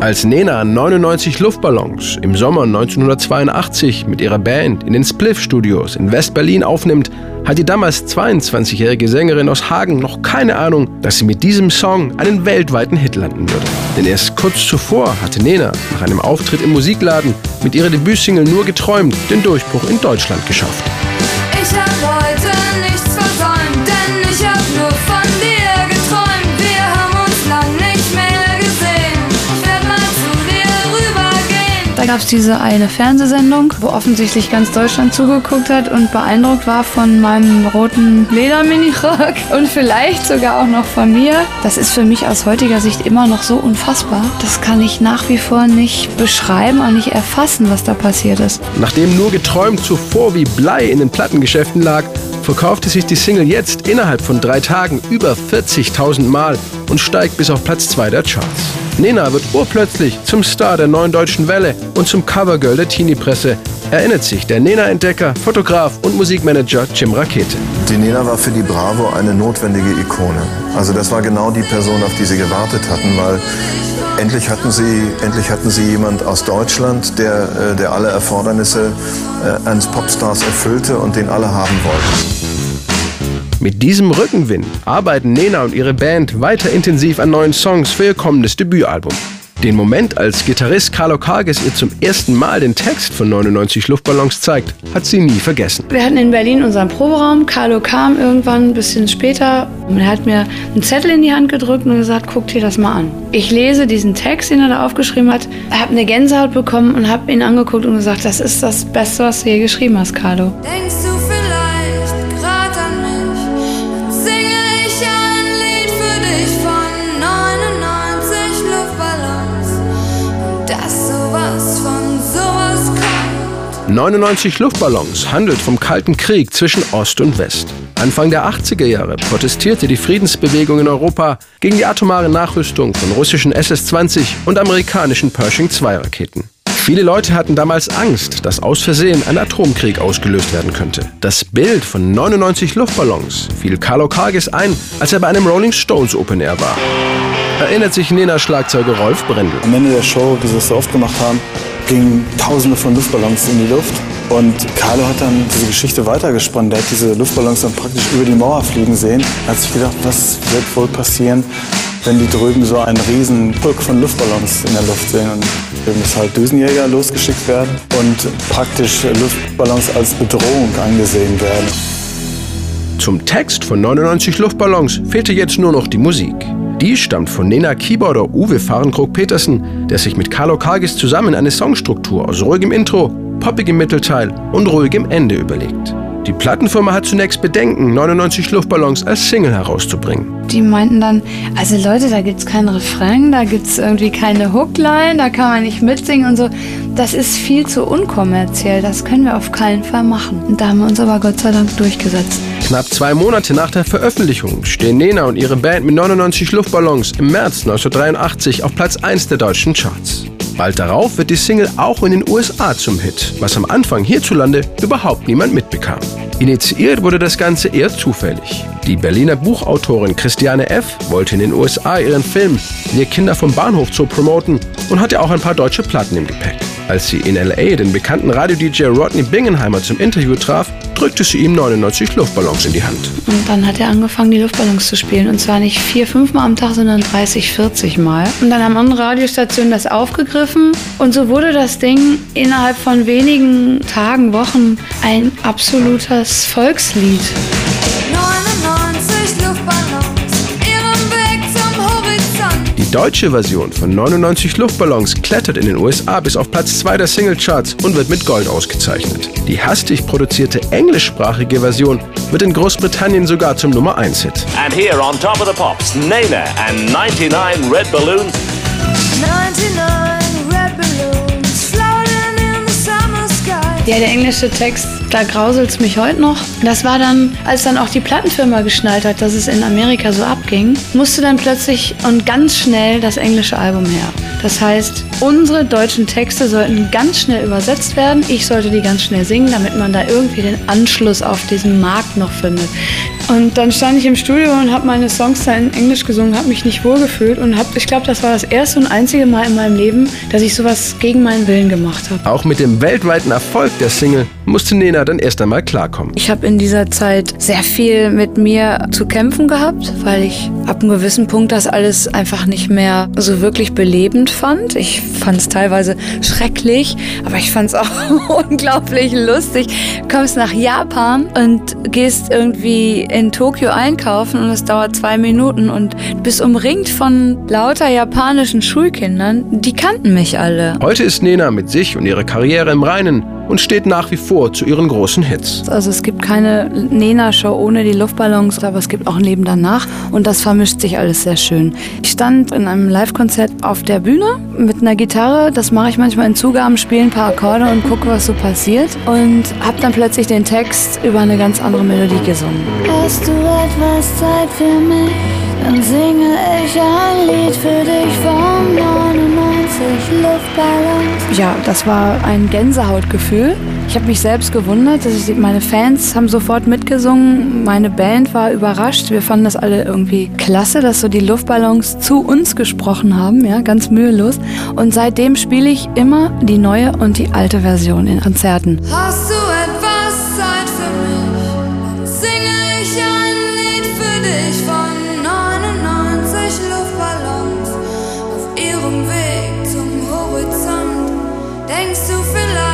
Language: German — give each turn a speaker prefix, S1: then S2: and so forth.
S1: Als Nena 99 Luftballons im Sommer 1982 mit ihrer Band in den Spliff Studios in West-Berlin aufnimmt, hat die damals 22-jährige Sängerin aus Hagen noch keine Ahnung, dass sie mit diesem Song einen weltweiten Hit landen würde. Denn erst kurz zuvor hatte Nena nach einem Auftritt im Musikladen mit ihrer Debütsingle nur geträumt, den Durchbruch in Deutschland geschafft.
S2: Ich
S3: gab es diese eine Fernsehsendung, wo offensichtlich ganz Deutschland zugeguckt hat und beeindruckt war von meinem roten Lederminirock und vielleicht sogar auch noch von mir. Das ist für mich aus heutiger Sicht immer noch so unfassbar. Das kann ich nach wie vor nicht beschreiben und nicht erfassen, was da passiert ist.
S1: Nachdem nur geträumt zuvor wie Blei in den Plattengeschäften lag, verkaufte sich die Single jetzt innerhalb von drei Tagen über 40.000 Mal und steigt bis auf Platz 2 der Charts. Nena wird urplötzlich zum Star der neuen deutschen Welle und zum Covergirl der Teenie-Presse, erinnert sich der Nena-Entdecker, Fotograf und Musikmanager Jim Rakete.
S4: Die Nena war für die Bravo eine notwendige Ikone. Also das war genau die Person, auf die sie gewartet hatten, weil endlich hatten sie, endlich hatten sie jemand aus Deutschland, der, äh, der alle Erfordernisse äh, eines Popstars erfüllte und den alle haben wollten.
S1: Mit diesem Rückenwind arbeiten Nena und ihre Band weiter intensiv an neuen Songs für ihr kommendes Debütalbum. Den Moment, als Gitarrist Carlo Karges ihr zum ersten Mal den Text von 99 Luftballons zeigt, hat sie nie vergessen.
S3: Wir hatten in Berlin unseren Proberaum. Carlo kam irgendwann ein bisschen später und er hat mir einen Zettel in die Hand gedrückt und gesagt, guck dir das mal an. Ich lese diesen Text, den er da aufgeschrieben hat, habe eine Gänsehaut bekommen und habe ihn angeguckt und gesagt, das ist das Beste, was du je geschrieben hast, Carlo.
S2: Denkst 99 Luftballons
S1: handelt vom Kalten Krieg zwischen Ost und West. Anfang der 80er Jahre protestierte die Friedensbewegung in Europa gegen die atomare Nachrüstung von russischen SS-20 und amerikanischen Pershing-2-Raketen. Viele Leute hatten damals Angst, dass aus Versehen ein Atomkrieg ausgelöst werden könnte. Das Bild von 99 Luftballons fiel Carlo Karges ein, als er bei einem Rolling Stones Open Air war. Erinnert sich Nena-Schlagzeuger Rolf Brendel.
S5: Am Ende der Show, wie sie es so oft gemacht haben, gingen tausende von Luftballons in die Luft. Und Carlo hat dann diese Geschichte weitergesponnen. Der hat diese Luftballons dann praktisch über die Mauer fliegen sehen. Er hat sich gedacht, was wird wohl passieren, wenn die drüben so einen riesen Pulk von Luftballons in der Luft sehen. Und müssen halt Düsenjäger losgeschickt werden und praktisch Luftballons als Bedrohung angesehen werden.
S1: Zum Text von 99 Luftballons fehlte jetzt nur noch die Musik. Die stammt von Nena Keyboarder Uwe Fahrenkrog-Petersen, der sich mit Carlo Kargis zusammen eine Songstruktur aus ruhigem Intro, poppigem Mittelteil und ruhigem Ende überlegt. Die Plattenfirma hat zunächst Bedenken, 99 Luftballons als Single herauszubringen.
S3: Die meinten dann, also Leute, da gibt's keinen Refrain, da gibt's irgendwie keine Hookline, da kann man nicht mitsingen und so. Das ist viel zu unkommerziell, das können wir auf keinen Fall machen. Und da haben wir uns aber Gott sei Dank durchgesetzt.
S1: Knapp zwei Monate nach der Veröffentlichung stehen Nena und ihre Band mit 99 Luftballons im März 1983 auf Platz 1 der deutschen Charts. Bald darauf wird die Single auch in den USA zum Hit, was am Anfang hierzulande überhaupt niemand mitbekam. Initiiert wurde das Ganze eher zufällig. Die Berliner Buchautorin Christiane F. wollte in den USA ihren Film Wir Kinder vom Bahnhof Zoo promoten und hatte auch ein paar deutsche Platten im Gepäck. Als sie in LA den bekannten Radio-DJ Rodney Bingenheimer zum Interview traf, drückte sie ihm 99 Luftballons in die Hand.
S3: Und dann hat er angefangen, die Luftballons zu spielen. Und zwar nicht vier, fünf Mal am Tag, sondern 30, 40 Mal. Und dann haben andere Radiostationen das aufgegriffen. Und so wurde das Ding innerhalb von wenigen Tagen, Wochen ein absolutes Volkslied.
S1: Deutsche Version von 99 Luftballons klettert in den USA bis auf Platz 2 der Singlecharts und wird mit Gold ausgezeichnet. Die hastig produzierte englischsprachige Version wird in Großbritannien sogar zum Nummer 1 Hit.
S6: And here on Top of the Pops, Nana and 99 Red Balloons
S2: 99
S3: Ja, der englische Text, da grauselt's mich heute noch. Das war dann, als dann auch die Plattenfirma geschnallt hat, dass es in Amerika so abging, musste dann plötzlich und ganz schnell das englische Album her. Das heißt, unsere deutschen Texte sollten ganz schnell übersetzt werden. Ich sollte die ganz schnell singen, damit man da irgendwie den Anschluss auf diesen Markt noch findet. Und dann stand ich im Studio und habe meine Songs da in Englisch gesungen, habe mich nicht wohlgefühlt und habe, ich glaube, das war das erste und einzige Mal in meinem Leben, dass ich sowas gegen meinen Willen gemacht habe.
S1: Auch mit dem weltweiten Erfolg der Single musste Nena dann erst einmal klarkommen.
S3: Ich habe in dieser Zeit sehr viel mit mir zu kämpfen gehabt, weil ich ab einem gewissen Punkt das alles einfach nicht mehr so wirklich belebend fand. Ich fand es teilweise schrecklich, aber ich fand es auch unglaublich lustig. Du kommst nach Japan und gehst irgendwie in Tokio einkaufen und es dauert zwei Minuten und bist umringt von lauter japanischen Schulkindern. Die kannten mich alle.
S1: Heute ist Nena mit sich und ihrer Karriere im Reinen und steht nach wie vor zu ihren großen Hits.
S3: Also es gibt keine Nena-Show ohne die Luftballons, aber es gibt auch ein Leben danach und das vermischt sich alles sehr schön. Ich stand in einem Live-Konzert auf der Bühne mit einer Gitarre, das mache ich manchmal in Zugaben, spiele ein paar Akkorde und gucke, was so passiert und habe dann plötzlich den Text über eine ganz andere Melodie gesungen.
S2: Hast du etwas Zeit für mich? Dann singe ich ein Lied für dich 99 Luftballons.
S3: Ja, das war ein Gänsehautgefühl. Ich habe mich selbst gewundert, dass ich, meine Fans haben sofort mitgesungen, meine Band war überrascht. Wir fanden das alle irgendwie klasse, dass so die Luftballons zu uns gesprochen haben, ja, ganz mühelos. Und seitdem spiele ich immer die neue und die alte Version in Konzerten.
S2: Hast du so love